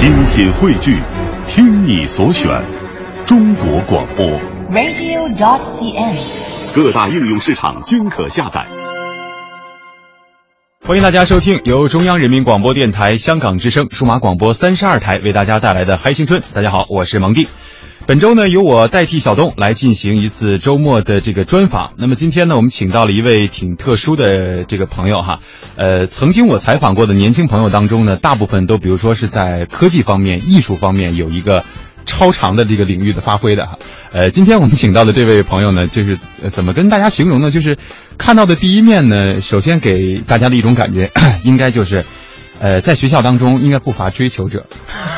精品汇聚，听你所选，中国广播。radio.dot.cn，。各大应用市场均可下载。欢迎大家收听由中央人民广播电台香港之声数码广播三十二台为大家带来的《嗨青春》。大家好，我是蒙蒂。本周呢，由我代替小东来进行一次周末的这个专访。那么今天呢，我们请到了一位挺特殊的这个朋友哈，呃，曾经我采访过的年轻朋友当中呢，大部分都比如说是在科技方面、艺术方面有一个超长的这个领域的发挥的哈。呃，今天我们请到的这位朋友呢，就是、呃、怎么跟大家形容呢？就是看到的第一面呢，首先给大家的一种感觉，应该就是，呃，在学校当中应该不乏追求者。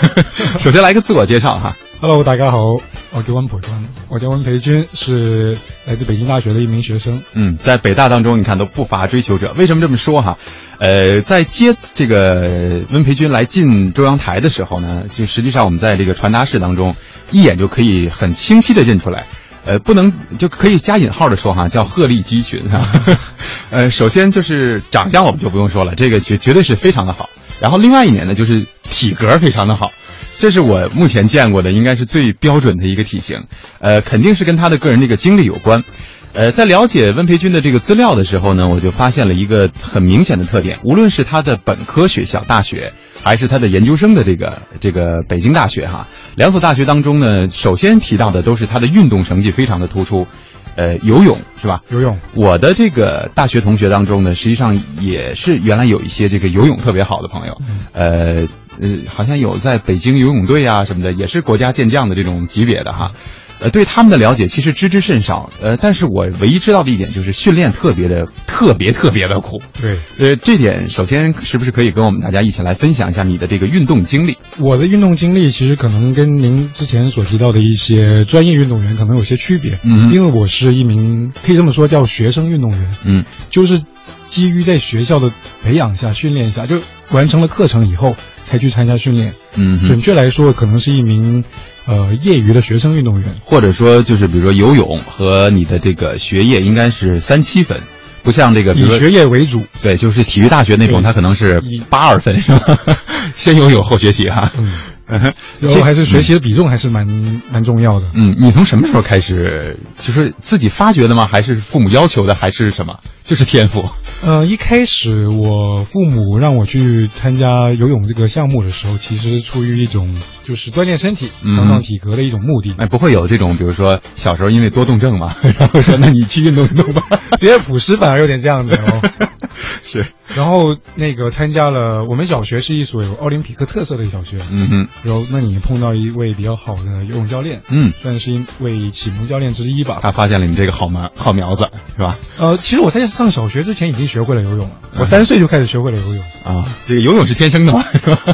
首先来个自我介绍哈。Hello，大家好，我叫温培军，我叫温培军，是来自北京大学的一名学生。嗯，在北大当中，你看都不乏追求者。为什么这么说哈？呃，在接这个温培军来进中央台的时候呢，就实际上我们在这个传达室当中，一眼就可以很清晰的认出来。呃，不能就可以加引号的说哈，叫鹤立鸡群哈。呃，首先就是长相我们就不用说了，这个绝绝对是非常的好。然后另外一点呢，就是体格非常的好。这是我目前见过的，应该是最标准的一个体型，呃，肯定是跟他的个人这个经历有关。呃，在了解温培军的这个资料的时候呢，我就发现了一个很明显的特点，无论是他的本科学校大学，还是他的研究生的这个这个北京大学哈，两所大学当中呢，首先提到的都是他的运动成绩非常的突出，呃，游泳是吧？游泳，我的这个大学同学当中呢，实际上也是原来有一些这个游泳特别好的朋友，呃呃，好像有在北京游泳队啊什么的，也是国家健将的这种级别的哈。呃，对他们的了解其实知之甚少，呃，但是我唯一知道的一点就是训练特别的特别特别的苦。对，呃，这点首先是不是可以跟我们大家一起来分享一下你的这个运动经历？我的运动经历其实可能跟您之前所提到的一些专业运动员可能有些区别，嗯因为我是一名可以这么说叫学生运动员，嗯就是基于在学校的培养下、训练下，就完成了课程以后才去参加训练。嗯准确来说，可能是一名呃业余的学生运动员。或者说就是比如说游泳和你的这个学业应该是三七分，不像这个比如以学业为主，对，就是体育大学那种，对它可能是以八二分是吧？先游泳后学习哈。嗯，嗯哼，然后还是学习的比重还是蛮蛮重要的。嗯，你从什么时候开始？就是自己发掘的吗？还是父母要求的？还是什么？就是天赋。呃，一开始我父母让我去参加游泳这个项目的时候，其实出于一种就是锻炼身体、嗯强壮体格的一种目的。哎，不会有这种，比如说小时候因为多动症嘛，然后说那你去运动运动吧。别的朴实反而有点这样子哦。是，然后那个参加了我们小学是一所有奥林匹克特色的小学，嗯哼，然后那你碰到一位比较好的游泳教练，嗯，算是一位启蒙教练之一吧。他发现了你这个好苗好苗子，是吧？呃，其实我在上小学之前已经学会了游泳了，我三岁就开始学会了游泳。啊，这个游泳是天生的吗，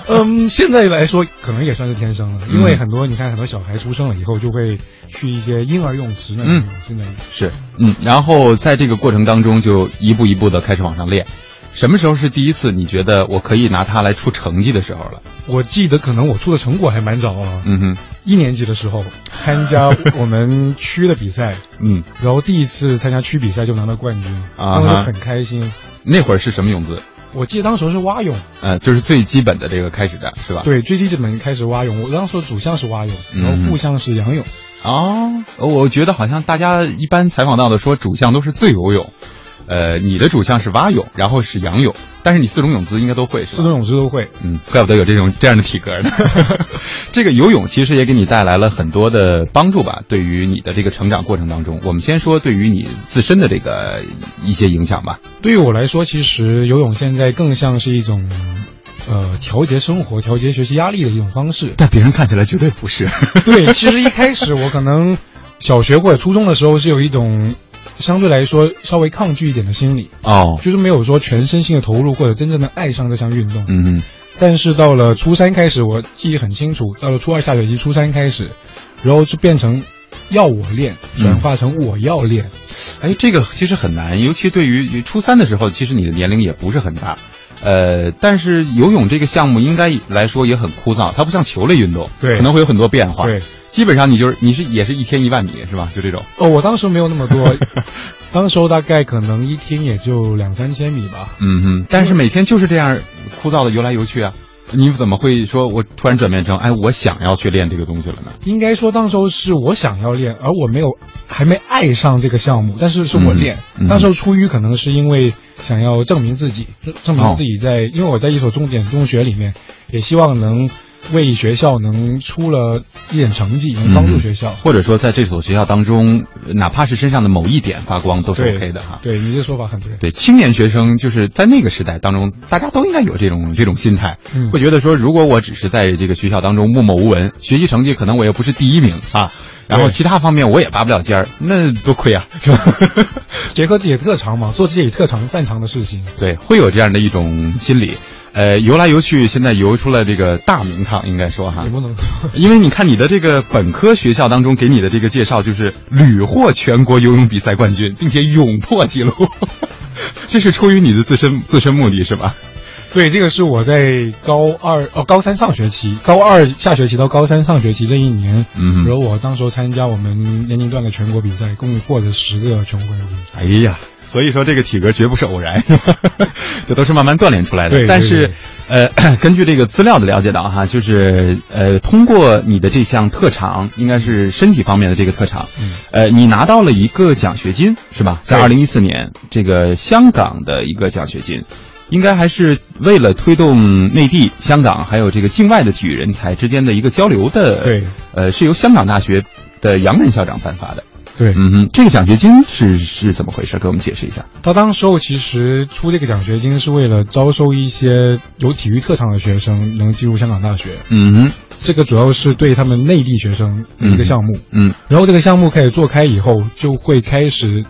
嗯，现在来说可能也算是天生了，因为嗯很多你看很多小孩出生了以后就会去一些婴儿泳池那里游泳，现在是，嗯，然后在这个过程当中就一步一步的开始往上练。什么时候是第一次你觉得我可以拿它来出成绩的时候了？我记得可能我出的成果还蛮早啊，嗯哼，一年级的时候参加我们区的比赛，嗯，然后第一次参加区比赛就拿到冠军，当时很开心。那会儿是什么泳姿？我记得当时是蛙泳，呃，就是最基本的这个开始的是吧？。对，最基本开始蛙泳，我当时主项是蛙泳，嗯然后副项是仰泳。哦，我觉得好像大家一般采访到的说主项都是自由泳，呃，你的主项是蛙泳，然后是仰泳，但是你四种泳姿应该都会？四种泳姿都会。嗯，怪不得有这种这样的体格呢。这个游泳其实也给你带来了很多的帮助吧，对于你的这个成长过程当中，我们先说对于你自身的这个一些影响吧。对于我来说，其实游泳现在更像是一种，呃，调节生活、调节学习压力的一种方式。但别人看起来绝对不是。对，其实一开始我可能小学或者初中的时候是有一种相对来说稍微抗拒一点的心理，哦，就是没有说全身心的投入或者真正的爱上这项运动。嗯哼，但是到了初三开始，我记忆很清楚，到了初二下学期，初三开始，然后就变成要我练，转化成我要练。哎，这个其实很难，尤其对于初三的时候，其实你的年龄也不是很大。呃，但是游泳这个项目应该来说也很枯燥，它不像球类运动，对可能会有很多变化。对，基本上你就是你是也是一天一万米是吧？就这种。哦，我当时没有那么多，当时候大概可能一天也就两三千米吧。嗯哼，但是每天就是这样枯燥的游来游去啊。你怎么会说我突然转变成哎，我想要去练这个东西了呢？应该说当时候是我想要练，而我没有还没爱上这个项目，但是是我练。嗯嗯那时候出于可能是因为想要证明自己，证明自己在，因为我在一所重点中学里面，也希望能为学校能出了一点成绩，能帮助学校。或者说在这所学校当中，哪怕是身上的某一点发光都是 OK 的哈。对你这说法很对。对，青年学生就是在那个时代当中，大家都应该有这种这种心态，嗯会觉得说，如果我只是在这个学校当中默默无闻，学习成绩可能我也不是第一名啊，然后其他方面我也拔不了尖儿，那多亏啊，是吧？结合自己的特长嘛，做自己特长擅长的事情。对，会有这样的一种心理。呃，游来游去，现在游出了这个大名堂，应该说哈。也，不能说，因为你看你的这个本科学校当中给你的这个介绍，就是屡获全国游泳比赛冠军，并且勇破纪录，这是出于你的自身自身目的是吧？对，这个是我在高二哦高三上学期，高二下学期到高三上学期这一年，嗯哼然后我当时候参加我们年龄段的全国比赛，共获得十个全国冠军。哎呀，所以说这个体格绝不是偶然，这都是慢慢锻炼出来的。对对但是，呃，根据这个资料的了解到哈，就是呃，通过你的这项特长，应该是身体方面的这个特长，嗯呃，你拿到了一个奖学金是吧？在对二零一四年，这个香港的一个奖学金。应该还是为了推动内地、香港还有这个境外的体育人才之间的一个交流的，对，呃，是由香港大学的杨任校长颁发的。对，嗯哼，这个奖学金是是怎么回事？给我们解释一下。他当时候其实出这个奖学金是为了招收一些有体育特长的学生，能进入香港大学。嗯哼，这个主要是对他们内地学生一个项目。嗯然后这个项目开始做开以后，就会开始，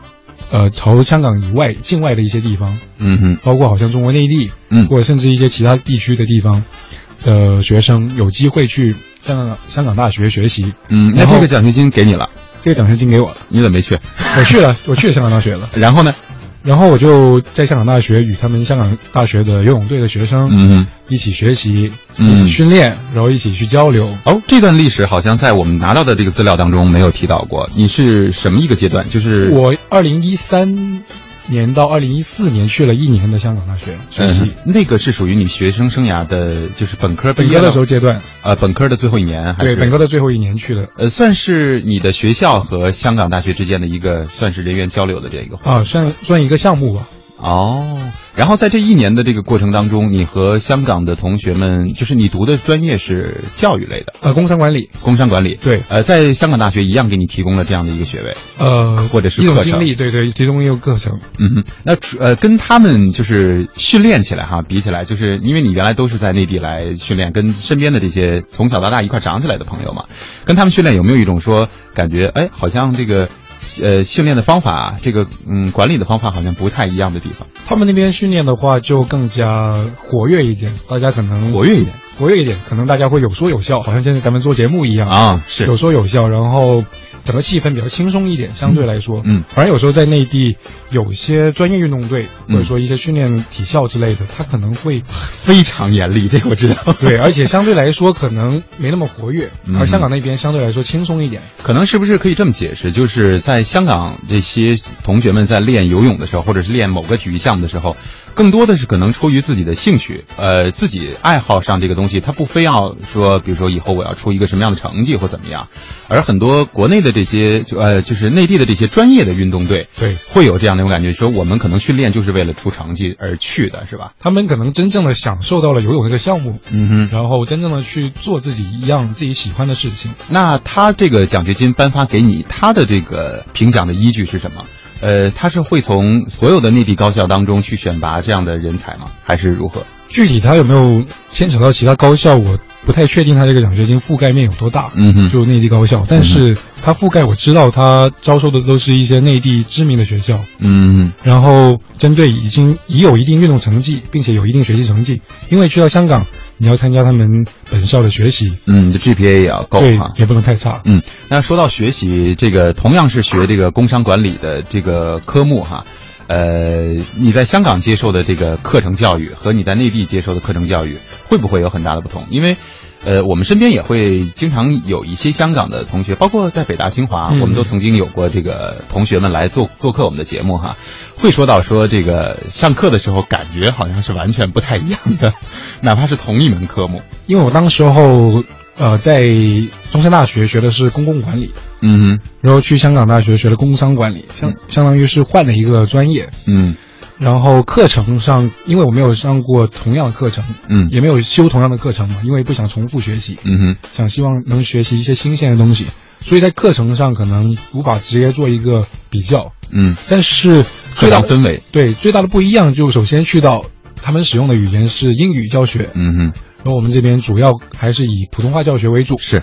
呃，朝香港以外、境外的一些地方，嗯哼，包括好像中国内地，嗯或者甚至一些其他地区的地方，的学生有机会去香港香港大学学习。嗯，那这个奖学金给你了，这个奖学金给我了，你怎么没去？我去了，我去了香港大学了。然后呢？然后我就在香港大学与他们香港大学的游泳队的学生，嗯哼，一起学习，嗯一起训练，然后一起去交流。哦，这段历史好像在我们拿到的这个资料当中没有提到过。你是什么一个阶段？就是我二零一三年到二零一四年去了一年的香港大学学习，嗯，那个是属于你学生生涯的，就是本科毕业本科的时候阶段，呃，本科的最后一年还是对本科的最后一年去的。呃，算是你的学校和香港大学之间的一个算是人员交流的这一个啊，算算一个项目吧。哦，然后在这一年的这个过程当中，你和香港的同学们，就是你读的专业是教育类的，呃，工商管理，工商管理。对呃，在香港大学一样给你提供了这样的一个学位。呃，或者是课程一种经历，对对，其中也有课程。嗯哼，那除呃跟他们就是训练起来哈，比起来，就是因为你原来都是在内地来训练，跟身边的这些从小到大一块长起来的朋友嘛，跟他们训练有没有一种说感觉，哎，好像这个。呃，训练的方法，这个嗯，管理的方法好像不太一样的地方，他们那边训练的话，就更加活跃一点，大家可能活跃一点活跃一点，可能大家会有说有笑，好像现在咱们做节目一样啊，是。有说有笑，然后整个气氛比较轻松一点，相对来说，嗯，反正有时候在内地，有些专业运动队嗯或者说一些训练体校之类的，他可能会非常严厉，这个我知道。对，而且相对来说可能没那么活跃，嗯而香港那边相对来说轻松一点。可能是不是可以这么解释？就是在香港这些同学们在练游泳的时候，或者是练某个体育项目的时候，更多的是可能出于自己的兴趣，呃，自己爱好上这个东西，他不非要说，比如说以后我要出一个什么样的成绩或怎么样。而很多国内的这些，就呃，就是内地的这些专业的运动队，对会有这样的一种感觉，说我们可能训练就是为了出成绩而去的，是吧？他们可能真正的享受到了游泳这个项目，嗯哼。然后真正的去做自己一样自己喜欢的事情。那他这个奖学金颁发给你，他的这个评奖的依据是什么？呃，他是会从所有的内地高校当中去选拔这样的人才吗？还是如何？具体他有没有牵扯到其他高校，我不太确定他这个奖学金覆盖面有多大。嗯哼就内地高校，但是他覆盖我知道他招收的都是一些内地知名的学校，嗯然后针对已经已有一定运动成绩，并且有一定学习成绩，因为去到香港，你要参加他们本校的学习，嗯，你的 GPA 也要够对哈，。也不能太差。嗯，那说到学习，这个同样是学这个工商管理的这个科目哈，呃，你在香港接受的这个课程教育和你在内地接受的课程教育会不会有很大的不同？因为，呃，我们身边也会经常有一些香港的同学，包括在北大、清华，嗯我们都曾经有过这个同学们来做做客我们的节目哈，会说到说这个上课的时候感觉好像是完全不太一样的，哪怕是同一门科目。因为我当时候呃在中山大学学的是公共管理，嗯然后去香港大学学了工商管理，相相当于是换了一个专业。嗯然后课程上，因为我没有上过同样的课程，嗯也没有修同样的课程嘛，因为不想重复学习，嗯哼想希望能学习一些新鲜的东西，所以在课程上可能无法直接做一个比较。嗯，但是最大的堂氛围。对最大的不一样，就首先去到他们使用的语言是英语教学，嗯哼，然后我们这边主要还是以普通话教学为主。是。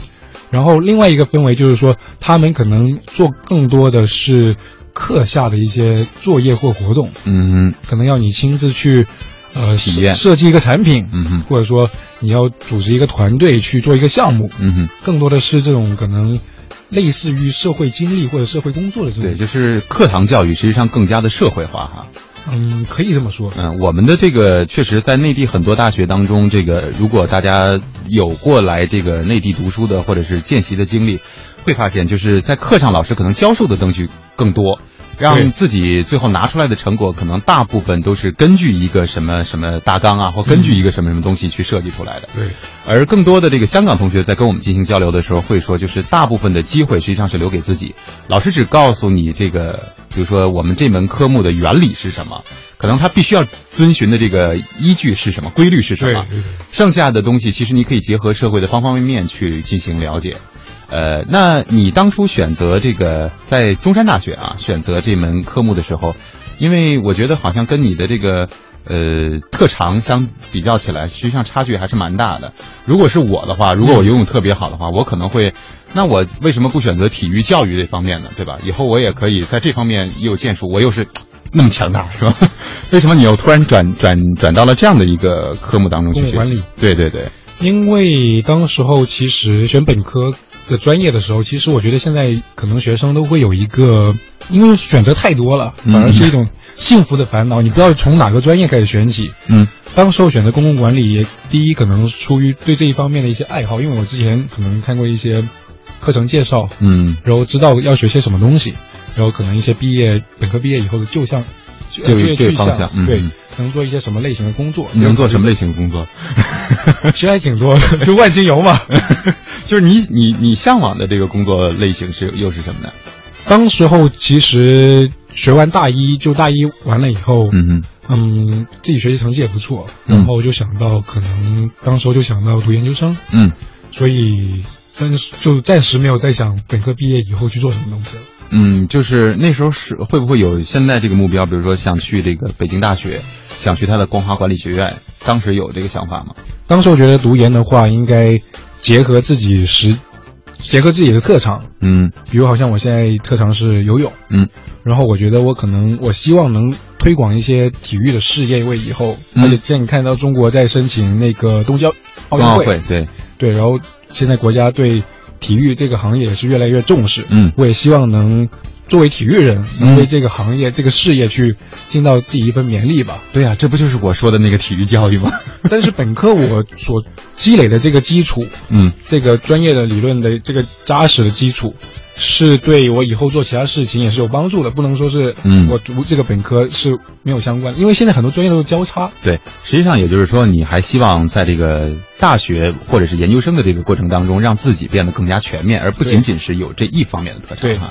然后另外一个氛围就是说，他们可能做更多的是课下的一些作业或活动，嗯可能要你亲自去，呃，体验设设计一个产品，嗯哼或者说你要组织一个团队去做一个项目，嗯哼。更多的是这种可能类似于社会经历或者社会工作的这种。对，就是课堂教育实际上更加的社会化哈。嗯，可以这么说。嗯，我们的这个确实在内地很多大学当中，这个如果大家有过来这个内地读书的或者是见习的经历，会发现就是在课上老师可能教授的东西更多。让自己最后拿出来的成果，可能大部分都是根据一个什么什么大纲啊，或根据一个什么什么东西去设计出来的。对，而更多的这个香港同学在跟我们进行交流的时候，会说，就是大部分的机会实际上是留给自己，老师只告诉你这个，比如说我们这门科目的原理是什么，可能他必须要遵循的这个依据是什么，规律是什么，剩下的东西其实你可以结合社会的方方面面去进行了解。呃，那你当初选择这个在中山大学啊选择这门科目的时候，因为我觉得好像跟你的这个呃特长相比较起来，实际上差距还是蛮大的。如果是我的话，如果我游泳特别好的话，我可能会，那我为什么不选择体育教育这方面呢？对吧？以后我也可以在这方面也有建树，我又是那么强大，是吧？为什么你又突然转转转到了这样的一个科目当中去学习？对对对，因为当时候其实选本科的专业的时候，其实我觉得现在可能学生都会有一个，因为选择太多了，嗯。反而是一种幸福的烦恼，你不知道从哪个专业开始选起。嗯。当时候选择公共管理，也第一可能出于对这一方面的一些爱好，因为我之前可能看过一些课程介绍，嗯，然后知道要学些什么东西，然后可能一些毕业本科毕业以后的就项就就业去向嗯。对。嗯，能做一些什么类型的工作，你能做什么类型的工作？其实还挺多的，就万金油嘛。就是你你你向往的这个工作类型是又是什么呢？当时候其实学完大一，就大一完了以后，嗯嗯，自己学习成绩也不错，嗯然后就想到可能当时候就想到读研究生，嗯所以但是就暂时没有再想本科毕业以后去做什么东西了。嗯，就是那时候是会不会有现在这个目标？比如说想去这个北京大学，想去他的光华管理学院，当时有这个想法吗？当时我觉得读研的话，应该结合自己实，结合自己的特长，嗯。比如好像我现在特长是游泳，嗯。然后我觉得我可能我希望能推广一些体育的事业，为以后，嗯。而且现在你看到中国在申请那个冬季奥奥运会，会对，对，然后现在国家对体育这个行业也是越来越重视，嗯。我也希望能作为体育人，能为这个行业、这个事业去尽到自己一份绵力吧。对啊、这不就是我说的那个体育教育吗？但是本科我所积累的这个基础，嗯这个专业的理论的这个扎实的基础，是对我以后做其他事情也是有帮助的。不能说是嗯我读这个本科是没有相关，因为现在很多专业都是交叉。对，实际上也就是说，你还希望在这个大学或者是研究生的这个过程当中，让自己变得更加全面，而不仅仅是有这一方面的特长。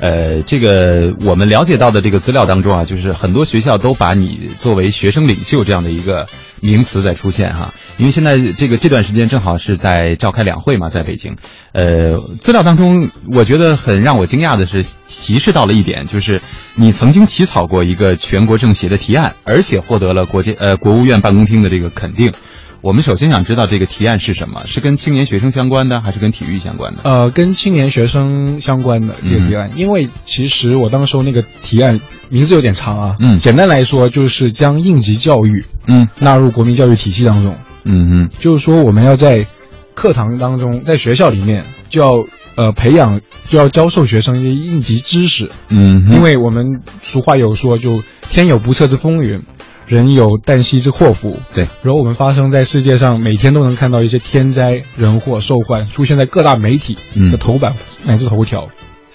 呃，这个我们了解到的这个资料当中啊，就是很多学校都把你作为学生领袖这样的一个名词在出现哈。因为现在这个这段时间正好是在召开两会嘛，在北京。呃，资料当中我觉得很让我惊讶的是，提示到了一点，就是你曾经起草过一个全国政协的提案，而且获得了国家呃国务院办公厅的这个肯定。我们首先想知道这个提案是什么？是跟青年学生相关的，还是跟体育相关的？呃，跟青年学生相关的这个提案，因为其实我当时候那个提案名字有点长啊，嗯简单来说就是将应急教育嗯纳入国民教育体系当中，嗯嗯就是说我们要在课堂当中，在学校里面就要呃培养，就要教授学生一些应急知识，嗯，因为我们俗话有说，就天有不测之风云。人有旦夕之祸福，对。然后我们发生在世界上，每天都能看到一些天灾人祸、受患出现在各大媒体的头版乃至头条，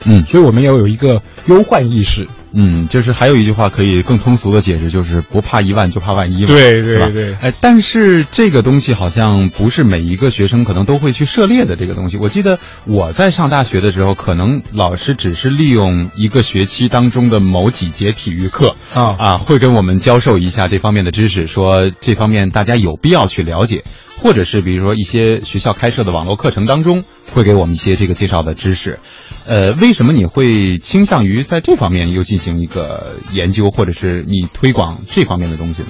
嗯，所以我们要有一个忧患意识。嗯，就是还有一句话可以更通俗的解释，就是不怕一万就怕万一嘛，对对对。哎，但是这个东西好像不是每一个学生可能都会去涉猎的这个东西。我记得我在上大学的时候，可能老师只是利用一个学期当中的某几节体育课啊啊，会跟我们教授一下这方面的知识，说这方面大家有必要去了解。或者是比如说一些学校开设的网络课程当中，会给我们一些这个介绍的知识，呃，为什么你会倾向于在这方面又进行一个研究，或者是你推广这方面的东西呢？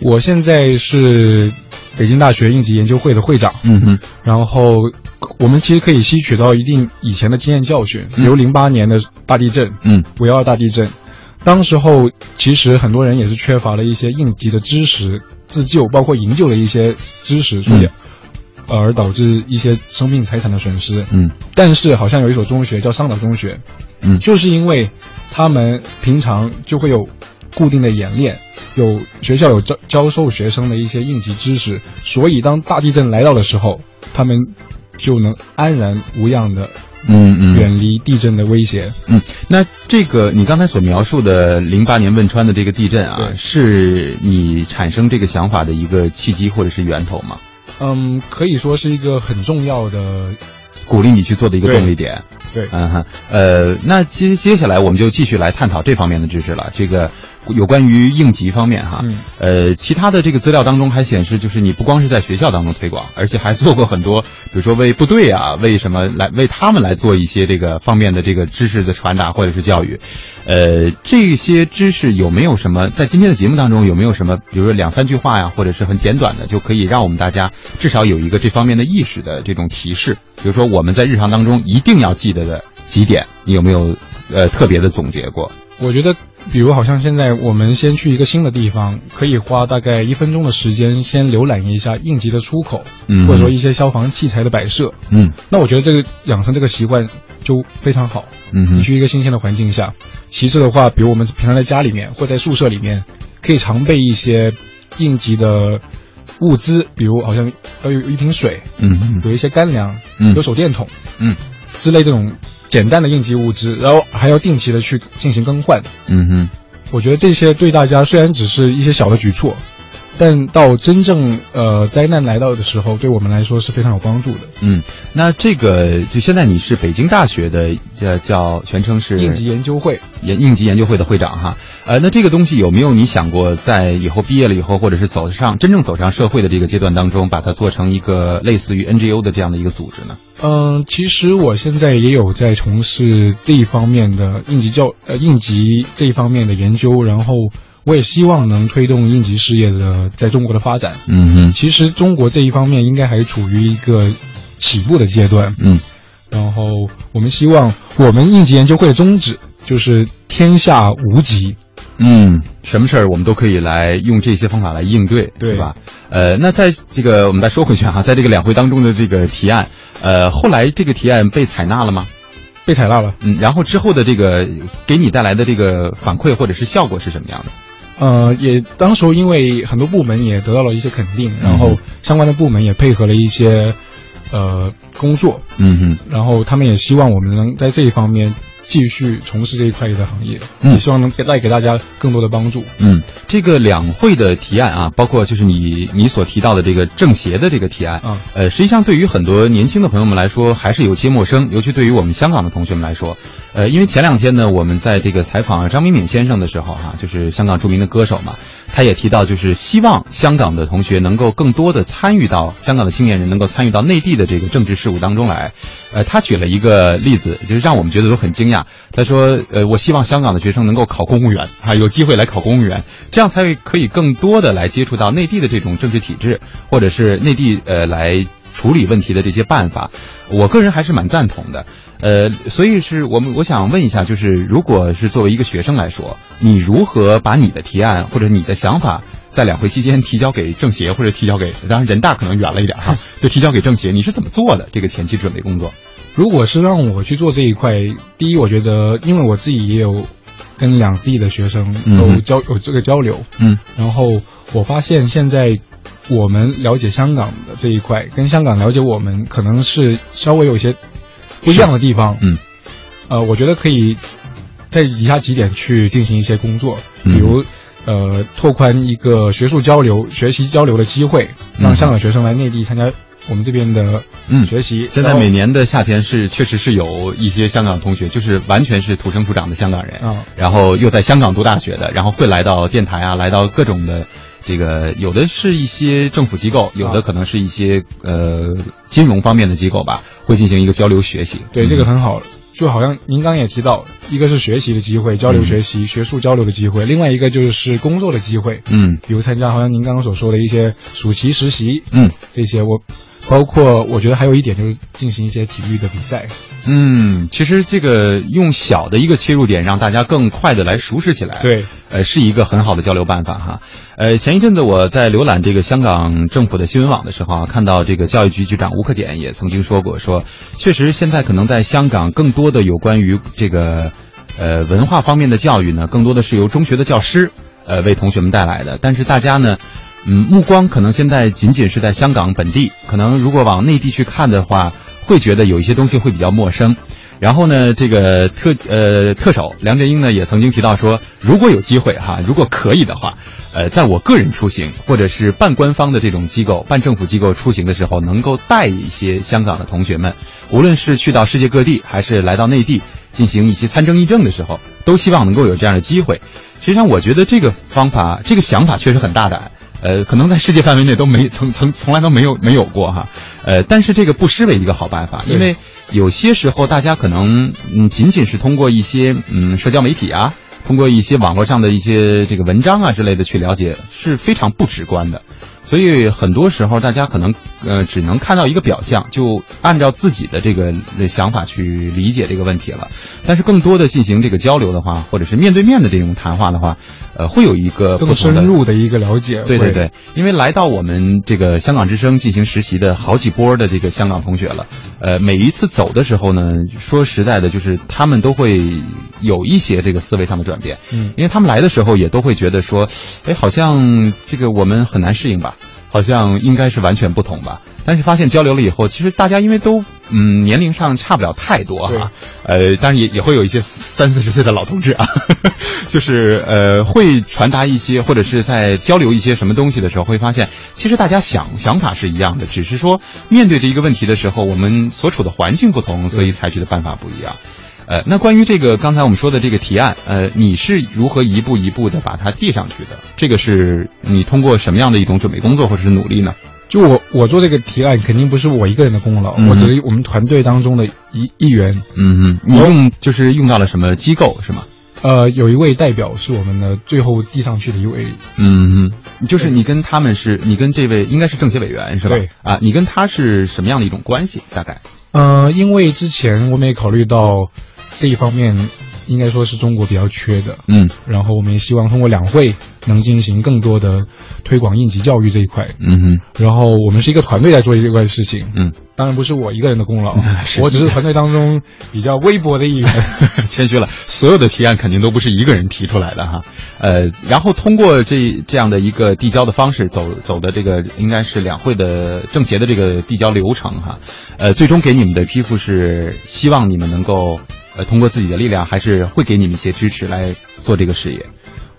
我现在是北京大学应急研究会的会长，嗯哼，然后我们其实可以吸取到一定以前的经验教训，比如零八年的大地震，嗯，五幺二大地震。当时候，其实很多人也是缺乏了一些应急的知识、自救，包括营救的一些知识，而导致一些生命财产的损失。嗯，但是好像有一所中学叫上岛中学，嗯，就是因为他们平常就会有固定的演练，有学校有教教授学生的一些应急知识，所以当大地震来到的时候，他们就能安然无恙的。嗯嗯，远离地震的威胁。嗯，那这个你刚才所描述的零八年汶川的这个地震啊，是你产生这个想法的一个契机或者是源头吗？嗯，可以说是一个很重要的鼓励你去做的一个动力点。对，嗯哼，呃，那接接下来我们就继续来探讨这方面的知识了。这个有关于应急方面哈，嗯，呃，其他的这个资料当中还显示，就是你不光是在学校当中推广，而且还做过很多，比如说为部队啊，为什么来为他们来做一些这个方面的这个知识的传达或者是教育，呃，这些知识有没有什么在今天的节目当中有没有什么，比如说两三句话呀，或者是很简短的，就可以让我们大家至少有一个这方面的意识的这种提示，比如说我们在日常当中一定要记得的几点，你有没有呃特别的总结过？我觉得，比如好像现在我们先去一个新的地方，可以花大概一分钟的时间先浏览一下应急的出口，嗯，或者说一些消防器材的摆设，嗯，那我觉得这个养成这个习惯就非常好，嗯，你去一个新鲜的环境下。其次的话，比如我们平常在家里面或在宿舍里面，可以常备一些应急的物资，比如好像要有一瓶水，嗯，有一些干粮，嗯，有手电筒，嗯，之类这种。简单的应急物资，然后还要定期的去进行更换。嗯哼，我觉得这些对大家虽然只是一些小的举措，但到真正呃灾难来到的时候，对我们来说是非常有帮助的。嗯，那这个就现在你是北京大学的叫叫全称是应急研究会研应急研究会的会长哈。呃，那这个东西有没有你想过，在以后毕业了以后，或者是走上真正走上社会的这个阶段当中，把它做成一个类似于 NGO 的这样的一个组织呢？嗯，其实我现在也有在从事这一方面的应急教呃应急这一方面的研究，然后我也希望能推动应急事业的在中国的发展。嗯哼，其实中国这一方面应该还处于一个起步的阶段。嗯，然后我们希望我们应急研究会的宗旨就是天下无极。嗯，什么事儿我们都可以来用这些方法来应对，对吧？呃，那在这个我们再说回去哈，在这个两会当中的这个提案，呃，后来这个提案被采纳了吗？被采纳了。嗯，然后之后的这个给你带来的这个反馈或者是效果是什么样的？呃，也当时候因为很多部门也得到了一些肯定，然后相关的部门也配合了一些呃工作，嗯哼，然后他们也希望我们能在这一方面。继续从事这一块的行业，嗯，也希望能给带给大家更多的帮助。嗯，这个两会的提案啊，包括就是你你所提到的这个政协的这个提案，啊，呃，实际上对于很多年轻的朋友们来说还是有些陌生，尤其对于我们香港的同学们来说，呃，因为前两天呢，我们在这个采访张明敏先生的时候，哈，就是香港著名的歌手嘛，他也提到，就是希望香港的同学能够更多的参与到香港的青年人能够参与到内地的这个政治事务当中来。呃，他举了一个例子，就是让我们觉得都很惊讶。他说：“呃，我希望香港的学生能够考公务员啊，有机会来考公务员，这样才会可以更多的来接触到内地的这种政治体制，或者是内地呃来处理问题的这些办法。我个人还是蛮赞同的。呃，所以是我们我想问一下，就是如果是作为一个学生来说，你如何把你的提案或者你的想法在两会期间提交给政协，或者提交给当然人大可能远了一点哈，就提交给政协，你是怎么做的这个前期准备工作？”如果是让我去做这一块，第一，我觉得因为我自己也有跟两地的学生嗯都交有这个交流。嗯然后我发现现在我们了解香港的这一块，跟香港了解我们可能是稍微有一些不一样的地方。嗯呃，我觉得可以在以下几点去进行一些工作，嗯比如。呃，拓宽一个学术交流、学习交流的机会，让香港学生来内地参加我们这边的嗯学习。现在每年的夏天是确实是有一些香港同学，就是完全是土生土长的香港人，啊然后又在香港读大学的，然后会来到电台啊，来到各种的这个，有的是一些政府机构，有的可能是一些呃金融方面的机构吧，会进行一个交流学习。对，嗯这个很好。就好像您刚刚也提到，一个是学习的机会，交流学习、学术交流的机会；另外一个就是工作的机会，嗯比如参加好像您刚刚所说的一些暑期实习，嗯这些我包括我觉得还有一点就是进行一些体育的比赛。嗯，其实这个用小的一个切入点，让大家更快的来熟识起来。对，呃，是一个很好的交流办法哈。呃，前一阵子我在浏览这个香港政府的新闻网的时候啊，看到这个教育局局长吴克俭也曾经说过，说确实现在可能在香港更多的有关于这个呃文化方面的教育呢，更多的是由中学的教师呃为同学们带来的，但是大家呢。嗯，目光可能现在仅仅是在香港本地，可能如果往内地去看的话，会觉得有一些东西会比较陌生。然后呢，这个特呃特首梁振英呢也曾经提到说，如果有机会哈，如果可以的话，呃，在我个人出行或者是半官方的这种机构、半政府机构出行的时候，能够带一些香港的同学们，无论是去到世界各地，还是来到内地进行一些参政议政的时候，都希望能够有这样的机会。实际上，我觉得这个方法、这个想法确实很大胆。呃，可能在世界范围内都没从从从来都没有没有过哈，呃，但是这个不失为一个好办法，因为有些时候大家可能嗯仅仅是通过一些嗯社交媒体啊，通过一些网络上的一些这个文章啊之类的去了解是非常不直观的，所以很多时候大家可能呃只能看到一个表象，就按照自己的这个想法去理解这个问题了。但是更多的进行这个交流的话，或者是面对面的这种谈话的话，呃，会有一个更深入的一个了解。对对对，因为来到我们这个香港之声进行实习的好几波的这个香港同学了，呃，每一次走的时候呢，说实在的，就是他们都会有一些这个思维上的转变，嗯因为他们来的时候也都会觉得说，哎，好像这个我们很难适应吧。好像应该是完全不同吧，但是发现交流了以后，其实大家因为都嗯年龄上差不了太多哈，呃，当然也也会有一些三四十岁的老同志啊，就是呃会传达一些或者是在交流一些什么东西的时候，会发现其实大家想想法是一样的，只是说面对这一个问题的时候，我们所处的环境不同，所以采取的办法不一样。呃，那关于这个刚才我们说的这个提案，呃，你是如何一步一步的把它递上去的？这个是你通过什么样的一种准备工作或者是努力呢？就我我做这个提案，肯定不是我一个人的功劳，嗯我只是我们团队当中的一一员。嗯嗯，你用就是用到了什么机构是吗？呃，有一位代表是我们的最后递上去的一位，嗯嗯，就是你跟他们是，你跟这位应该是政协委员是吧？对啊，你跟他是什么样的一种关系？大概？呃，因为之前我们也考虑到这一方面，应该说是中国比较缺的，嗯然后我们也希望通过两会能进行更多的推广应急教育这一块。嗯哼然后我们是一个团队在做这块事情，嗯，当然不是我一个人的功劳 是，我只是团队当中比较微薄的一员。谦虚了，所有的提案肯定都不是一个人提出来的哈。呃，然后通过这这样的一个递交的方式，走走的这个应该是两会的政协的这个递交流程哈。呃，最终给你们的批复是希望你们能够呃通过自己的力量，还是会给你们一些支持来做这个事业。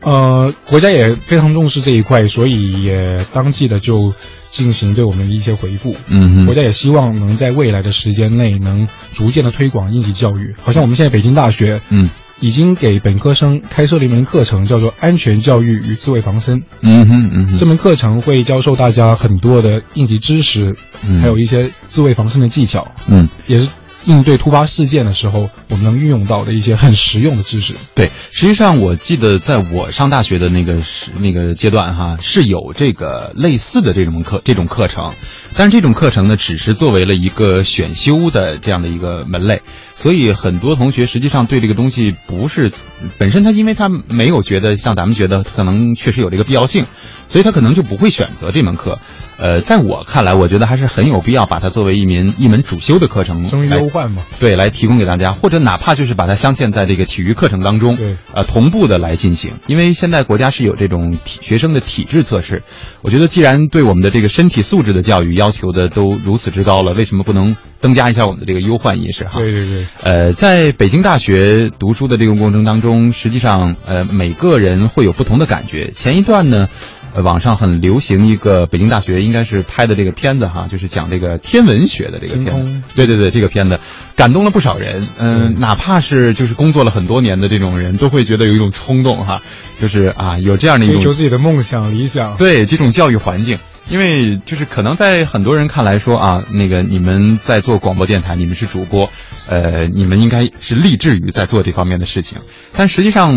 呃，国家也非常重视这一块，所以也当即的就进行对我们的一些回复。嗯国家也希望能在未来的时间内能逐渐的推广应急教育。好像我们现在北京大学嗯已经给本科生开设了一门课程，叫做《安全教育与自卫防身》。嗯哼嗯哼，这门课程会教授大家很多的应急知识，嗯还有一些自卫防身的技巧，嗯。也是应对突发事件的时候我们能运用到的一些很实用的知识。对，实际上我记得在我上大学的那个时那个阶段哈，是有这个类似的这种课这种课程，但是这种课程呢，只是作为了一个选修的这样的一个门类，所以很多同学实际上对这个东西不是本身他因为他没有觉得像咱们觉得可能确实有这个必要性，所以他可能就不会选择这门课。呃，在我看来，我觉得还是很有必要把它作为一门一门主修的课程生于来忧患嘛。对，来提供给大家，或者哪怕就是把它镶嵌在这个体育课程当中，对呃，同步的来进行。因为现在国家是有这种体学生的体质测试，我觉得既然对我们的这个身体素质的教育要求的都如此之高了，为什么不能增加一下我们的这个忧患意识哈？对对对，呃，在北京大学读书的这个过程当中，实际上呃每个人会有不同的感觉。前一段呢。呃，网上很流行一个北京大学应该是拍的这个片子哈，就是讲这个天文学的这个片子。对对对，这个片子感动了不少人。嗯，哪怕是就是工作了很多年的这种人，都会觉得有一种冲动哈，就是啊，有这样的一种追求自己的梦想理想。对这种教育环境，因为就是可能在很多人看来说啊，那个你们在做广播电台，你们是主播，呃，你们应该是立志于在做这方面的事情，但实际上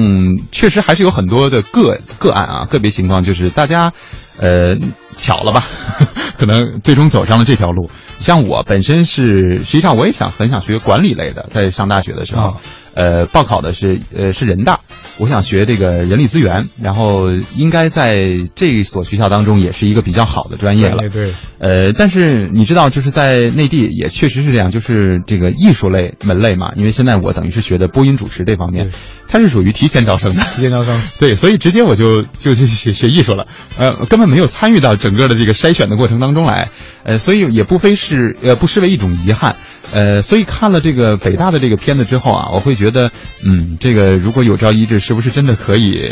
确实还是有很多的个个案啊，个别情况就是大家，呃，巧了吧，可能最终走上了这条路。像我本身是，实际上我也想很想学管理类的，在上大学的时候。啊呃，报考的是呃是人大，我想学这个人力资源，然后应该在这所学校当中也是一个比较好的专业了。对对，呃，但是你知道，就是在内地也确实是这样，就是这个艺术类门类嘛，因为现在我等于是学的播音主持这方面对，它是属于提前招生的。提前招生。对，所以直接我就就就去学学艺术了，呃，根本没有参与到整整个的这个筛选的过程当中来，呃，所以也不非是呃不失为一种遗憾，呃，所以看了这个北大的这个片子之后啊，我会觉得，嗯，这个如果有朝一日是不是真的可以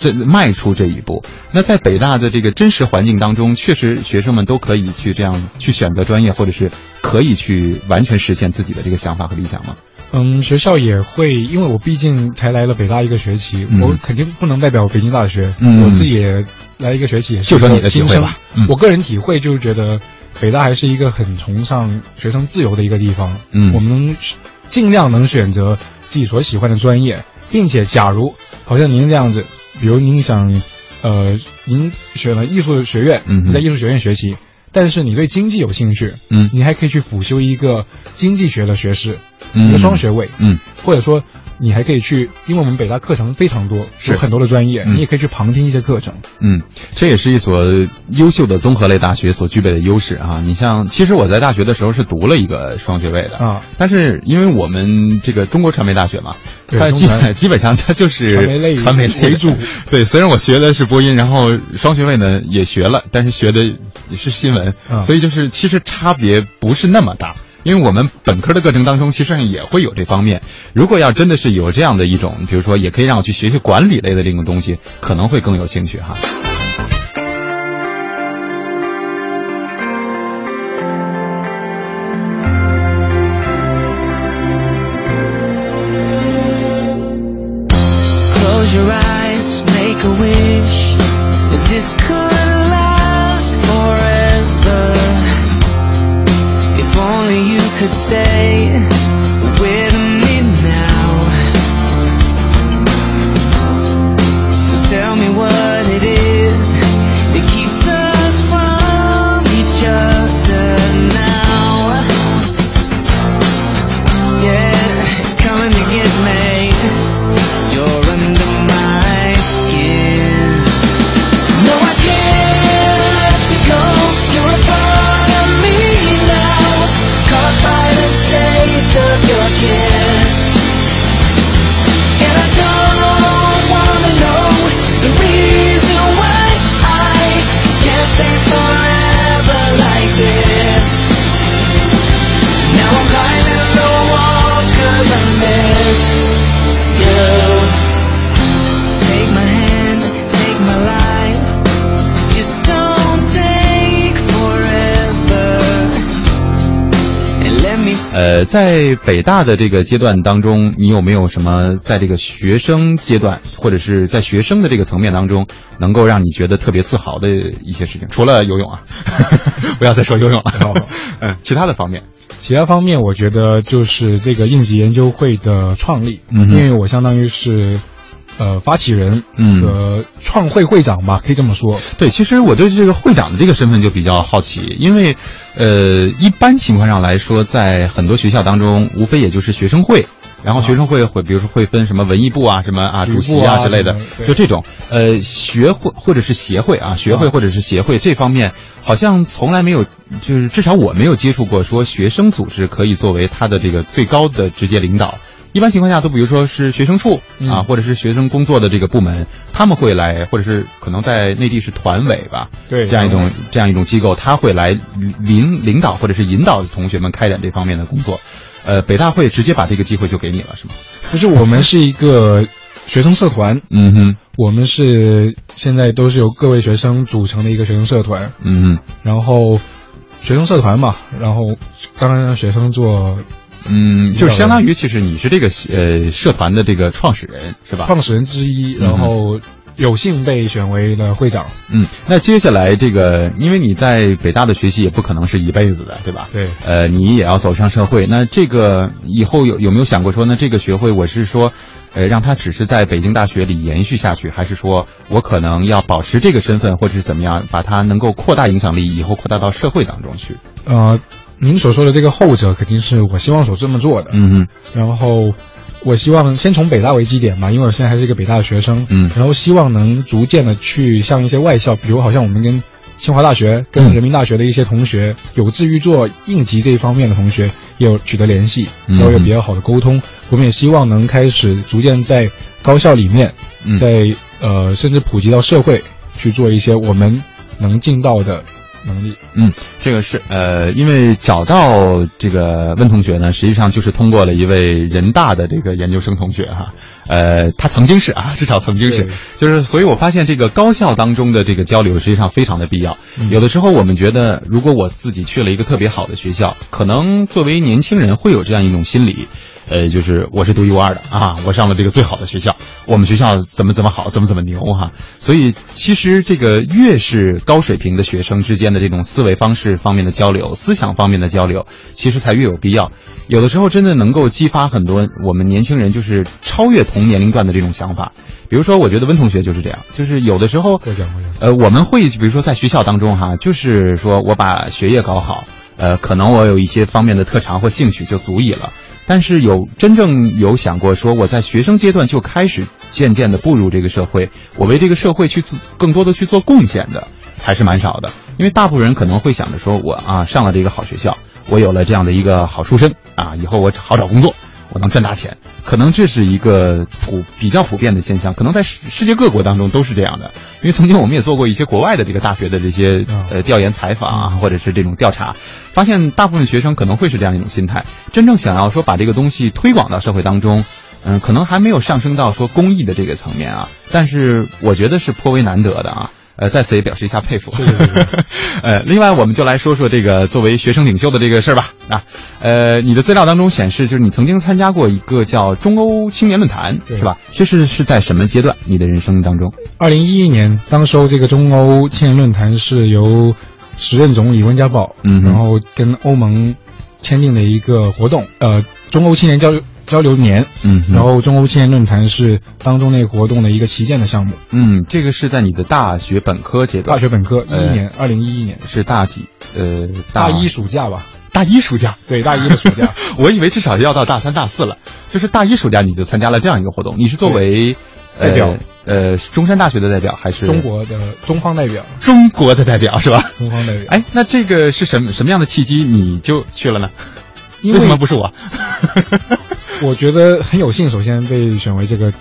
真迈出这一步？那在北大的这个真实环境当中，确实学生们都可以去这样去选择专业，或者是可以去完全实现自己的这个想法和理想吗？嗯，学校也会，因为我毕竟才来了北大一个学期，嗯。我肯定不能代表北京大学，嗯。我自己也来一个学期，也是就说你的体新生。会吧嗯。我个人体会就是觉得，北大还是一个很崇尚学生自由的一个地方。嗯。我们能尽量能选择自己所喜欢的专业，并且假如好像您这样子，比如您想，呃，您选了艺术学院，嗯你在艺术学院学习。但是你对经济有兴趣，嗯。你还可以去辅修一个经济学的学士，嗯。一个双学位，嗯。或者说你还可以去，因为我们北大课程非常多，是有很多的专业，嗯你也可以去旁听一些课程。嗯，这也是一所优秀的综合类大学所具备的优势啊。你像，其实我在大学的时候是读了一个双学位的啊，但是因为我们这个中国传媒大学嘛，它基本 基本上它就是传媒类传媒为主。对，虽然我学的是播音，然后双学位呢也学了，但是学的也是新闻，啊所以就是其实差别不是那么大。因为我们本科的课程当中，其实上也会有这方面。如果要真的是有这样的一种，比如说，也可以让我去学学管理类的这种东西，可能会更有兴趣哈。呃，在北大的这个阶段当中，你有没有什么在这个学生阶段，或者是在学生的这个层面当中，能够让你觉得特别自豪的一些事情？除了游泳啊，不要再说游泳了。嗯，其他的方面，其他方面，我觉得就是这个应急研究会的创立，嗯因为我相当于是呃发起人，嗯呃创会会长吧，可以这么说。对，其实我对这个会长的这个身份就比较好奇，因为，呃，一般情况上来说，在很多学校当中，无非也就是学生会，然后学生会会，比如说会分什么文艺部啊、什么啊、主席啊之类的就这种，呃，学会或者是协会啊，学会啊或者是协会这方面，好像从来没有，就是至少我没有接触过，说学生组织可以作为他的这个最高的直接领导。一般情况下都比如说是学生处啊，嗯或者是学生工作的这个部门，他们会来，或者是可能在内地是团委吧，对这样一种这样一种机构，他会来领领导或者是引导同学们开展这方面的工作。呃，北大会直接把这个机会就给你了，是吗？就是我们是一个学生社团，嗯哼，我们是现在都是由各位学生组成的一个学生社团，嗯哼，然后学生社团嘛，然后当然让学生做嗯，就是相当于其实你是这个呃社团的这个创始人是吧？创始人之一，嗯然后有幸被选为了会长。嗯，那接下来这个，因为你在北大的学习也不可能是一辈子的，对吧？对呃，你也要走上社会。那这个以后有有没有想过说，那这个学会我是说，呃，让它只是在北京大学里延续下去，还是说我可能要保持这个身份，或者是怎么样，把它能够扩大影响力，以后扩大到社会当中去？呃，您所说的这个后者肯定是我希望所这么做的。嗯嗯，然后我希望先从北大为基点吧，因为我现在还是一个北大的学生。嗯然后希望能逐渐的去向一些外校，比如好像我们跟清华大学、跟嗯人民大学的一些同学，有志于做应急这一方面的同学，也有取得联系，嗯然后有比较好的沟通。我们也希望能开始逐渐在高校里面，嗯在呃甚至普及到社会去做一些我们能尽到的能力。嗯，这个是呃，因为找到这个温同学呢，实际上就是通过了一位人大的这个研究生同学哈，呃，他曾经是 啊，至少曾经是，就是所以我发现这个高校当中的这个交流实际上非常的必要。嗯有的时候我们觉得，如果我自己去了一个特别好的学校，可能作为年轻人会有这样一种心理。呃，就是我是独一无二的啊，我上了这个最好的学校，我们学校怎么怎么好，怎么怎么牛哈。所以其实这个越是高水平的学生之间的这种思维方式方面的交流、思想方面的交流，其实才越有必要。有的时候真的能够激发很多我们年轻人就是超越同年龄段的这种想法。比如说，我觉得温同学就是这样，就是有的时候呃，我们会比如说在学校当中哈，就是说我把学业搞好，呃，可能我有一些方面的特长或兴趣就足以了。但是有真正有想过说我在学生阶段就开始渐渐的步入这个社会，我为这个社会去做更多的去做贡献的，还是蛮少的。因为大部分人可能会想着说我啊上了这个好学校，我有了这样的一个好出身啊，以后我好找工作。我能赚大钱，可能这是一个普比较普遍的现象，可能在世世界各国当中都是这样的。因为曾经我们也做过一些国外的这个大学的这些嗯呃调研采访啊，或者是这种调查，发现大部分学生可能会是这样一种心态，真正想要说把这个东西推广到社会当中。嗯，可能还没有上升到说公益的这个层面啊，但是我觉得是颇为难得的啊。呃，在此也表示一下佩服。是是是 呃，另外我们就来说说这个作为学生领袖的这个事儿吧。啊，呃，你的资料当中显示，就是你曾经参加过一个叫中欧青年论坛，对是吧？这是是在什么阶段？你的人生当中？二零一一年，当时候这个中欧青年论坛是由时任总理温家宝，嗯然后跟欧盟签订的一个活动，呃，中欧青年交流交流年，嗯，然后中欧青年论坛是当中那个活动的一个旗舰的项目。嗯，这个是在你的大学本科阶段，大学本科一年，二零一一年是大几？呃，大一暑假吧，大一暑假。对，大一的暑假。我以为至少要到大三、大四了，就是大一暑假你就参加了这样一个活动。你是作为代表呃，呃中山大学的代表还是中国的中方代表，中国的代表是吧？中方代表。哎，那这个是什么什么样的契机你就去了呢？因为什么不是我？我觉得很有幸，首先被选为这个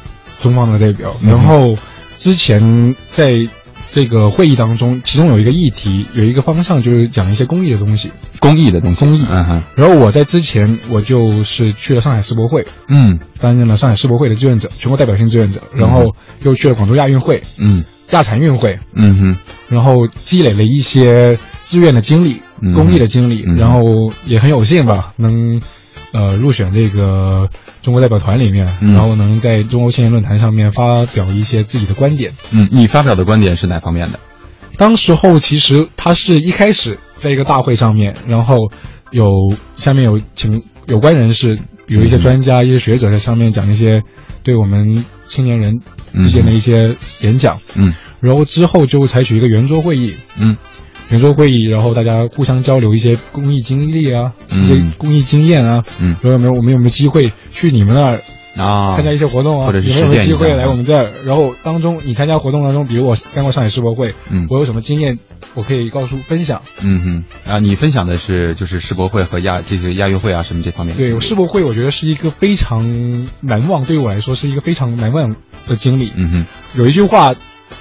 中方的代表，嗯。然后之前在这个会议当中，其中有一个议题，有一个方向就是讲一些公益的东西。公益的东西，公益。嗯哼，然后我在之前我就是去了上海世博会，嗯。担任了上海世博会的志愿者，全国代表性志愿者，然后又去了广州亚运会、嗯。亚残运会，嗯哼，然后积累了一些志愿的经历、嗯。公益的经历，嗯。然后也很有幸吧，能呃入选这个中国代表团里面，嗯。然后能在中欧青年论坛上面发表一些自己的观点。嗯，你发表的观点是哪方面的？当时候其实他是一开始在一个大会上面，然后有下面有请有关人士，比如一些专家、一些学者在上面讲一些对我们青年人之间的一些演讲，嗯。然后之后就采取一个圆桌会议，嗯圆桌会议，然后大家互相交流一些公益经历啊，嗯一些公益经验啊，嗯说有没有我们有没有机会去你们那儿啊，参加一些活动啊，或者是有没有机会来我们这儿？然后当中你参加活动当中，比如我干过上海世博会，嗯我有什么经验，我可以告诉分享。嗯哼啊，你分享的是就是世博会和亚这个亚运会啊什么这方面。对世博会，我觉得是一个非常难忘，对于我来说是一个非常难忘的经历。嗯哼，有一句话，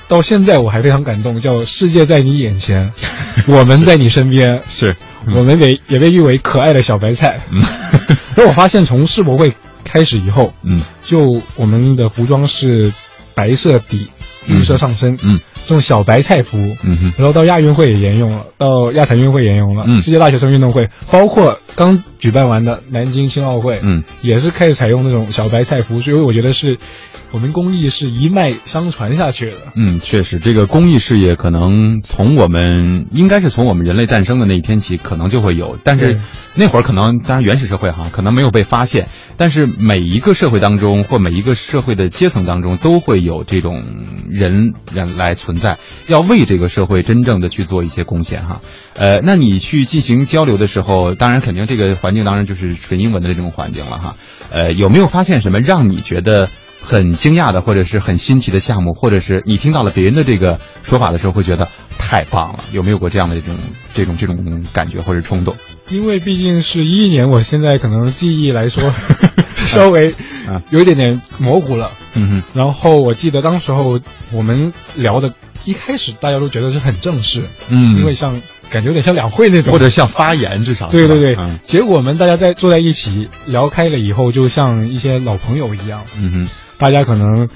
到现在我还非常感动，叫“世界在你眼前，我们在你身边”。是，我们被也被誉为可爱的小白菜。嗯 然后我发现从世博会开始以后，嗯就我们的服装是白色底，绿色上身，嗯这种小白菜服。嗯哼然后到亚运会也沿用了，到亚残运会也沿用了，嗯世界大学生运动会，包括刚举办完的南京青奥会，嗯，也是开始采用那种小白菜服，所以我觉得是我们公益是一脉相传下去的。嗯，确实，这个公益事业可能从我们应该是从我们人类诞生的那一天起，可能就会有，但是那会儿可能当然原始社会哈，可能没有被发现，但是每一个社会当中或每一个社会的阶层当中都会有这种人人来存在，要为这个社会真正的去做一些贡献哈。呃，那你去进行交流的时候，当然肯定这个环境当然就是纯英文的这种环境了哈。呃，有没有发现什么让你觉得？很惊讶的，或者是很新奇的项目，或者是你听到了别人的这个说法的时候，会觉得太棒了。有没有过这样的这种这种这种感觉或者冲动？因为毕竟是一一年，我现在可能记忆来说 稍微啊有一点点模糊了。嗯哼，然后我记得当时候我们聊的，一开始大家都觉得是很正式，嗯因为像感觉有点像两会那种，或者像发言，至少对对对。嗯，结果我们大家在坐在一起聊开了以后，就像一些老朋友一样，嗯哼，大家可能。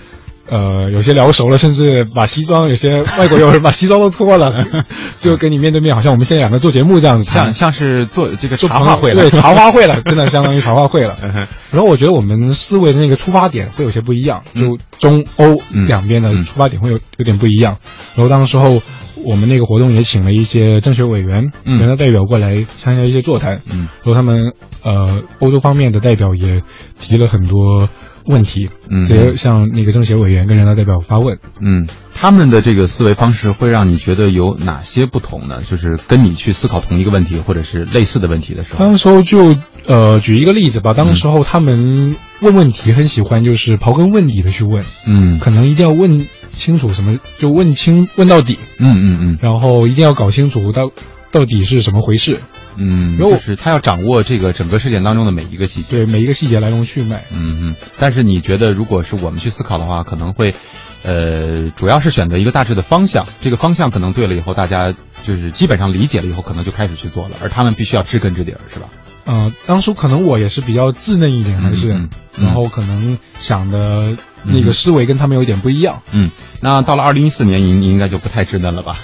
呃，有些聊熟了，甚至把西装，有些外国友人把西装都脱了，就跟你面对面，好像我们现在两个做节目这样子像，像是做这个茶话会了，对 茶话会了，真的相当于茶话会了。然后我觉得我们思维的那个出发点会有些不一样，嗯。就中欧嗯。两边的嗯出发点会有有点不一样。然后当时候我们那个活动也请了一些政协委员、嗯。人大代表过来参加一些座谈，嗯。然后他们呃欧洲方面的代表也提了很多问题，嗯。直接向那个政协委员跟人大代表发问。嗯，他们的这个思维方式会让你觉得有哪些不同呢？就是跟你去思考同一个问题或者是类似的问题的时候，当时候就呃举一个例子吧，当时候他们问问题很喜欢就是刨根问底的去问，嗯。可能一定要问清楚什么，就问清问到底，嗯嗯嗯。然后一定要搞清楚到到底是什么回事，嗯，就是他要掌握这个整个事件当中的每一个细节。对每一个细节来龙去脉。嗯嗯，但是你觉得，如果是我们去思考的话，可能会，呃，主要是选择一个大致的方向。这个方向可能对了以后，大家就是基本上理解了以后，可能就开始去做了。而他们必须要知根知底儿，是吧？呃，当初可能我也是比较稚嫩一点，还是，嗯嗯嗯然后可能想的那个思维跟他们有一点不一样。嗯，那到了二零一四年，你你应该就不太稚嫩了吧？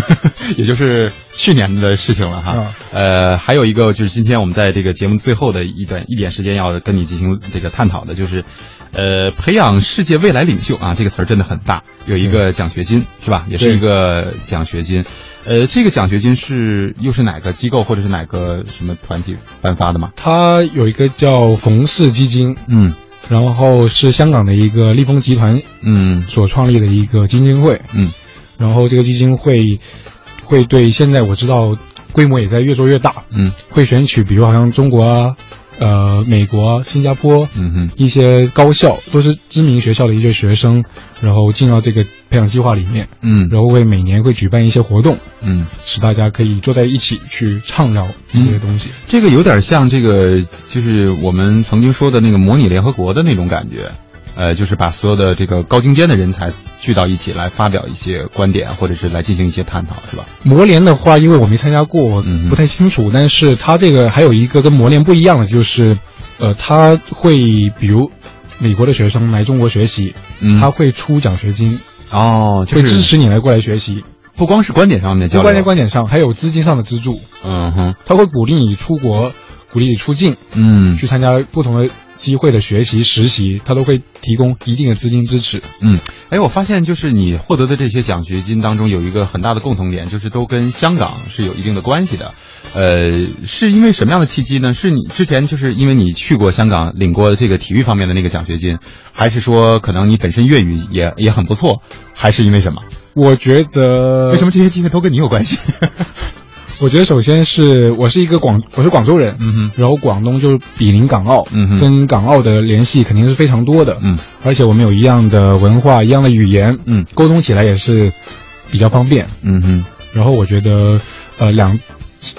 也就是去年的事情了哈。嗯呃，还有一个就是今天我们在这个节目最后的一段一点时间要跟你进行这个探讨的，就是，呃，培养世界未来领袖啊，这个词儿真的很大，有一个奖学金是吧？也是一个奖学金。呃，这个奖学金是又是哪个机构或者是哪个什么团体颁发的吗？它有一个叫冯氏基金，嗯然后是香港的一个立丰集团嗯。所创立的一个基金会，嗯。然后这个基金会会对现在我知道规模也在越做越大，嗯。会选取比如好像中国啊、呃美国啊、新加坡嗯哼一些高校都是知名学校的一些学生，然后进到这个培养计划里面，嗯然后会每年会举办一些活动，嗯。使大家可以坐在一起去畅聊一些东西。这个有点像这个，就是我们曾经说的那个模拟联合国的那种感觉，呃，就是把所有的这个高精尖的人才聚到一起来发表一些观点，或者是来进行一些探讨，是吧？模联的话，因为我没参加过，不太清楚。但是它这个还有一个跟模联不一样的，就是，呃，他会比如美国的学生来中国学习，嗯他会出奖学金，哦，就会支持你来过来学习。不光是观点上面的交流，不关键观点上，还有资金上的资助，嗯哼，他会鼓励你出国鼓励你出境，嗯去参加不同的机会的学习、实习，他都会提供一定的资金支持。嗯，哎，我发现就是你获得的这些奖学金当中有一个很大的共同点，就是都跟香港是有一定的关系的。呃，是因为什么样的契机呢？是你之前就是因为你去过香港领过这个体育方面的那个奖学金，还是说可能你本身粤语也也很不错，还是因为什么？我觉得为什么这些机会都跟你有关系？我觉得首先是我是一个广，我是广州人，嗯哼。然后广东就是比邻港澳，嗯哼。跟港澳的联系肯定是非常多的，嗯，而且我们有一样的文化，一样的语言，嗯，沟通起来也是比较方便。嗯哼，然后我觉得，呃，两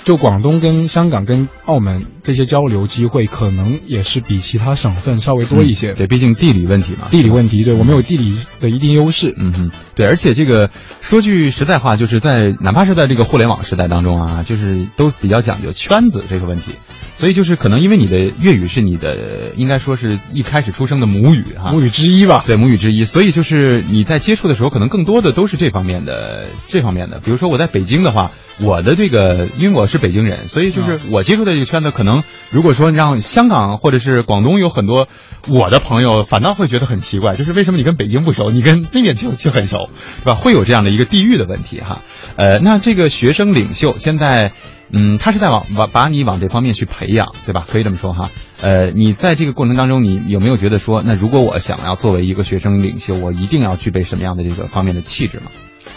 就广东跟香港跟澳门这些交流机会，可能也是比其他省份稍微多一些。嗯对，毕竟地理问题嘛，地理问题，对我们有地理的一定优势。嗯哼，对，而且这个说句实在话，就是在哪怕是在这个互联网时代当中啊，就是都比较讲究圈子这个问题，所以就是可能因为你的粤语是你的应该说是一开始出生的母语哈，母语之一吧。对母语之一，所以就是你在接触的时候，可能更多的都是这方面的这方面的。比如说我在北京的话，我的这个因为我是北京人，所以就是我接触的这个圈子，可能如果说让香港或者是广东有很多我的朋友，反倒会觉得很奇怪，就是为什么你跟北京不熟，你跟那边就就很熟，是吧？会有这样的一个地域的问题哈。呃，那这个学生领袖现在。嗯，他是在往往把你往这方面去培养，对吧？可以这么说哈。呃，你在这个过程当中，你有没有觉得说，那如果我想要作为一个学生领袖，我一定要具备什么样的这个方面的气质吗？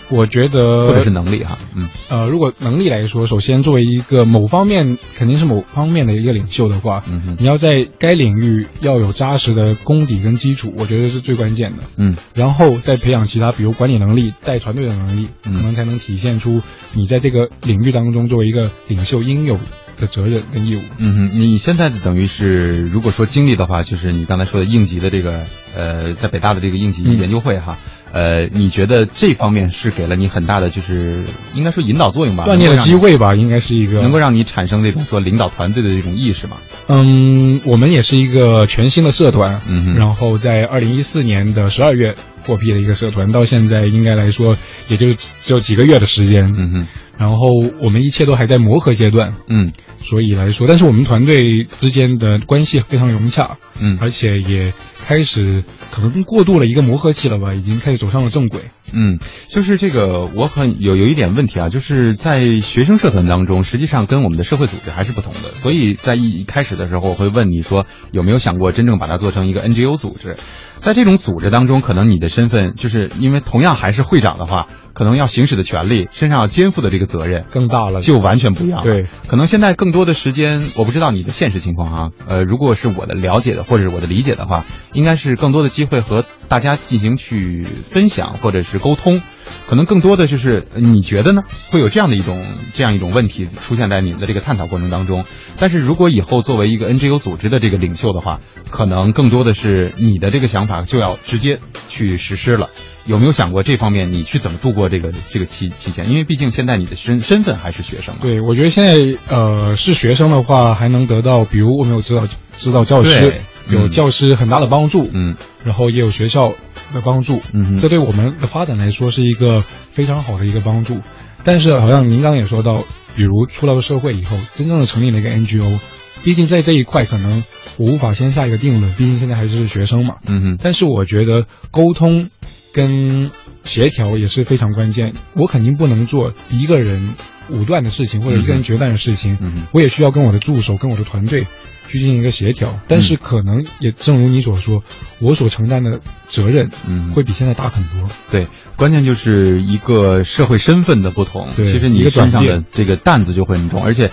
我觉得或者是能力哈？嗯呃，如果能力来说，首先作为一个某方面肯定是某方面的一个领袖的话，嗯哼你要在该领域要有扎实的功底跟基础，我觉得是最关键的。嗯然后再培养其他，比如管理能力、带团队的能力，嗯可能才能体现出你在这个领域当中作为一个领袖应有的责任跟义务。嗯哼，你现在的等于是，如果说经历的话，就是你刚才说的应急的这个呃，在北大的这个应急嗯研究会哈。呃，你觉得这方面是给了你很大的，就是应该说引导作用吧？锻炼的机会吧，应该是一个。能够让你产生这种说领导团队的这种意识嘛？嗯，我们也是一个全新的社团，嗯然后在二零一四年的十二月获批的一个社团，到现在应该来说也就只有几个月的时间，嗯哼，然后我们一切都还在磨合阶段，嗯。所以来说，但是我们团队之间的关系非常融洽，嗯。而且也开始可能过渡了一个磨合期了吧，已经开始走上了正轨。嗯，就是这个，我很有有一点问题啊，就是在学生社团当中，实际上跟我们的社会组织还是不同的。所以在一一开始的时候，我会问你说有没有想过真正把它做成一个 NGO 组织？在这种组织当中，可能你的身份就是因为同样还是会长的话，可能要行使的权利，身上要肩负的这个责任更大了，就完全不一样了。对，可能现在更多的时间，我不知道你的现实情况啊。呃，如果是我的了解的或者是我的理解的话，应该是更多的机会和大家进行去分享或者是沟通。可能更多的就是呃你觉得呢？会有这样的一种这样一种问题出现在你们的这个探讨过程当中。但是如果以后作为一个 NGO 组织的这个领袖的话，可能更多的是你的这个想法就要直接去实施了。有没有想过这方面你去怎么度过这个这个期期间？因为毕竟现在你的身身份还是学生嘛。对，我觉得现在呃是学生的话，还能得到，比如我们有指导指导教师，有教师很大的帮助，嗯然后也有学校的帮助，嗯哼这对我们的发展来说是一个非常好的一个帮助。但是好像您刚刚也说到，比如出了社会以后，真正的成立了一个 NGO，毕竟在这一块可能我无法先下一个定论，毕竟现在还是学生嘛。嗯哼但是我觉得沟通跟协调也是非常关键。我肯定不能做一个人武断的事情，或者一个人决断的事情。嗯我也需要跟我的助手、跟我的团队去进行一个协调。但是可能也正如你所说，我所承担的责任嗯会比现在大很多。对，关键就是一个社会身份的不同。对其实你身上的这个担子就会很重，而且。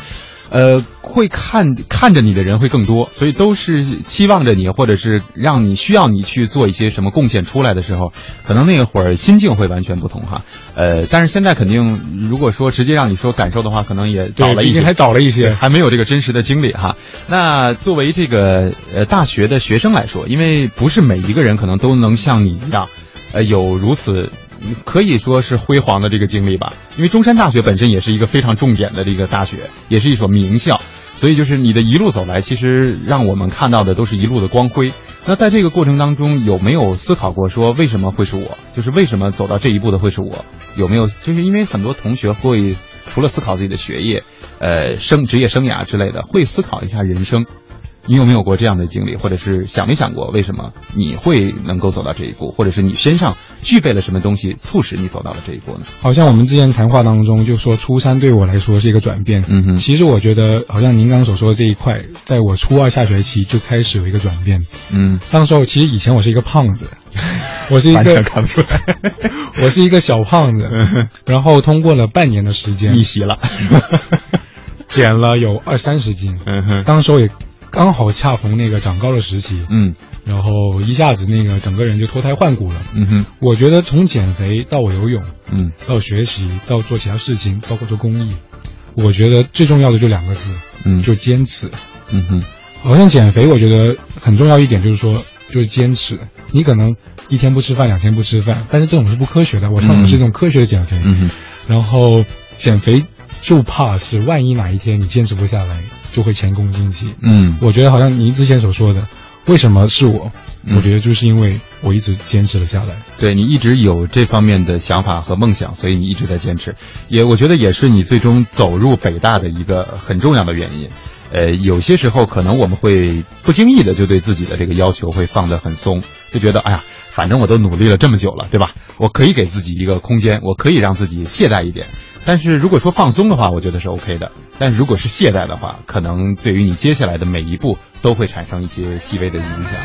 呃，会看看着你的人会更多，所以都是期望着你，或者是让你需要你去做一些什么贡献出来的时候，可能那会儿心境会完全不同哈。呃，但是现在肯定，如果说直接让你说感受的话，可能也早了一些，还早了一些。还没有这个真实的经历哈。那作为这个呃大学的学生来说，因为不是每一个人可能都能像你一样，呃有如此可以说是辉煌的这个经历吧。因为中山大学本身也是一个非常重点的这个大学，也是一所名校，所以就是你的一路走来，其实让我们看到的都是一路的光辉。那在这个过程当中，有没有思考过说为什么会是我？就是为什么走到这一步的会是我？有没有？就是因为很多同学会除了思考自己的学业，呃生职业生涯之类的，会思考一下人生。你有没有过这样的经历，或者是想没想过为什么你会能够走到这一步，或者是你身上具备了什么东西促使你走到了这一步呢？好像我们之前谈话当中就说初三对我来说是一个转变，嗯哼。其实我觉得好像您刚刚所说的这一块，在我初二下学期就开始有一个转变。嗯，当时候其实以前我是一个胖子，我是一完全个看不出来，我是一个小胖子，然后通过了半年的时间。逆袭了。减了有二三十斤，嗯哼，当时候也刚好恰逢那个长高的时期，嗯然后一下子那个整个人就脱胎换骨了。嗯哼，我觉得从减肥到我游泳，嗯到学习，到做其他事情，包括做公益，我觉得最重要的就两个字，嗯就坚持。嗯哼，好像减肥，我觉得很重要一点就是说，就是坚持。你可能一天不吃饭，两天不吃饭，但是这种是不科学的。我倡导是一种科学的减肥。嗯哼，然后减肥就怕是万一哪一天你坚持不下来，就会前功尽弃。嗯我觉得好像您之前所说的，为什么是我？嗯我觉得就是因为我一直坚持了下来。对你一直有这方面的想法和梦想，所以你一直在坚持。也我觉得也是你最终走入北大的一个很重要的原因。呃，有些时候可能我们会不经意的就对自己的这个要求会放得很松，就觉得哎呀，反正我都努力了这么久了，对吧？我可以给自己一个空间，我可以让自己懈怠一点。但是如果说放松的话，我觉得是 OK 的。但如果是懈怠的话，可能对于你接下来的每一步都会产生一些细微的影响。